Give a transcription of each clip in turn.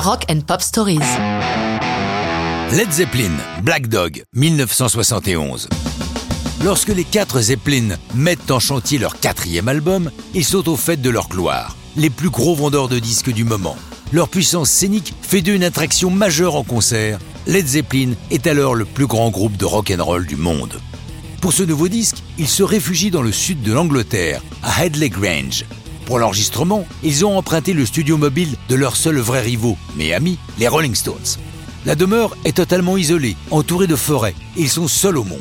Rock and Pop Stories. Led Zeppelin, Black Dog, 1971. Lorsque les quatre Zeppelin mettent en chantier leur quatrième album, ils sont au fait de leur gloire, les plus gros vendeurs de disques du moment. Leur puissance scénique fait d'eux une attraction majeure en concert. Led Zeppelin est alors le plus grand groupe de rock and roll du monde. Pour ce nouveau disque, ils se réfugient dans le sud de l'Angleterre, à Headley Grange. Pour l'enregistrement, ils ont emprunté le studio mobile de leur seul vrai rivaux, mais amis, les Rolling Stones. La demeure est totalement isolée, entourée de forêts, ils sont seuls au monde.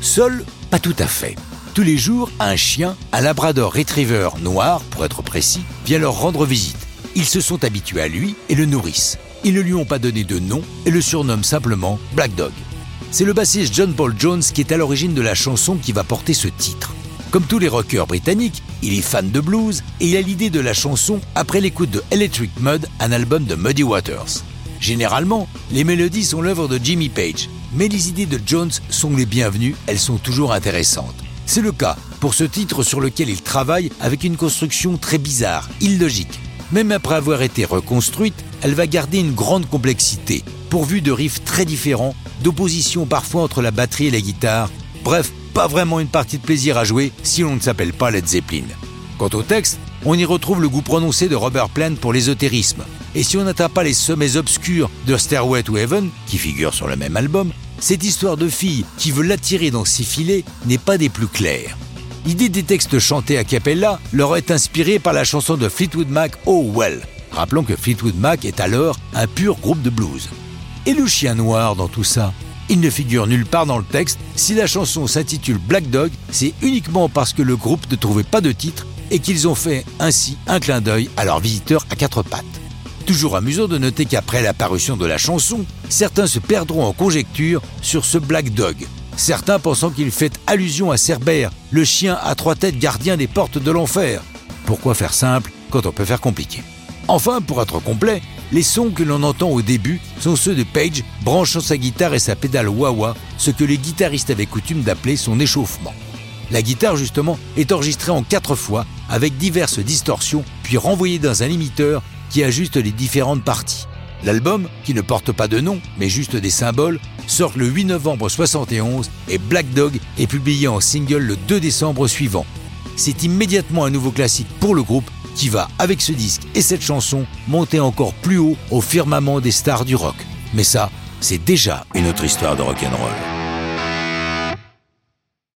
Seuls, pas tout à fait. Tous les jours, un chien, un labrador retriever noir, pour être précis, vient leur rendre visite. Ils se sont habitués à lui et le nourrissent. Ils ne lui ont pas donné de nom et le surnomment simplement Black Dog. C'est le bassiste John Paul Jones qui est à l'origine de la chanson qui va porter ce titre. Comme tous les rockers britanniques, il est fan de blues et il a l'idée de la chanson après l'écoute de Electric Mud, un album de Muddy Waters. Généralement, les mélodies sont l'œuvre de Jimmy Page, mais les idées de Jones sont les bienvenues, elles sont toujours intéressantes. C'est le cas pour ce titre sur lequel il travaille avec une construction très bizarre, illogique. Même après avoir été reconstruite, elle va garder une grande complexité, pourvue de riffs très différents, d'opposition parfois entre la batterie et la guitare. Bref, pas vraiment une partie de plaisir à jouer si l'on ne s'appelle pas Led Zeppelin. Quant au texte, on y retrouve le goût prononcé de Robert Plant pour l'ésotérisme. Et si on n'atteint pas les sommets obscurs de Stairway to Heaven, qui figure sur le même album, cette histoire de fille qui veut l'attirer dans ses filets n'est pas des plus claires. L'idée des textes chantés à cappella leur est inspirée par la chanson de Fleetwood Mac Oh Well. Rappelons que Fleetwood Mac est alors un pur groupe de blues. Et le chien noir dans tout ça? Il ne figure nulle part dans le texte. Si la chanson s'intitule Black Dog, c'est uniquement parce que le groupe ne trouvait pas de titre et qu'ils ont fait ainsi un clin d'œil à leur visiteur à quatre pattes. Toujours amusant de noter qu'après l'apparition de la chanson, certains se perdront en conjecture sur ce Black Dog. Certains pensant qu'il fait allusion à Cerbère, le chien à trois têtes gardien des portes de l'enfer. Pourquoi faire simple quand on peut faire compliqué? Enfin, pour être complet, les sons que l'on entend au début sont ceux de Page branchant sa guitare et sa pédale wah-wah, ce que les guitaristes avaient coutume d'appeler son échauffement. La guitare, justement, est enregistrée en quatre fois, avec diverses distorsions, puis renvoyée dans un limiteur qui ajuste les différentes parties. L'album, qui ne porte pas de nom, mais juste des symboles, sort le 8 novembre 71 et Black Dog est publié en single le 2 décembre suivant. C'est immédiatement un nouveau classique pour le groupe qui va, avec ce disque et cette chanson, monter encore plus haut au firmament des stars du rock. Mais ça, c'est déjà une autre histoire de rock'n'roll.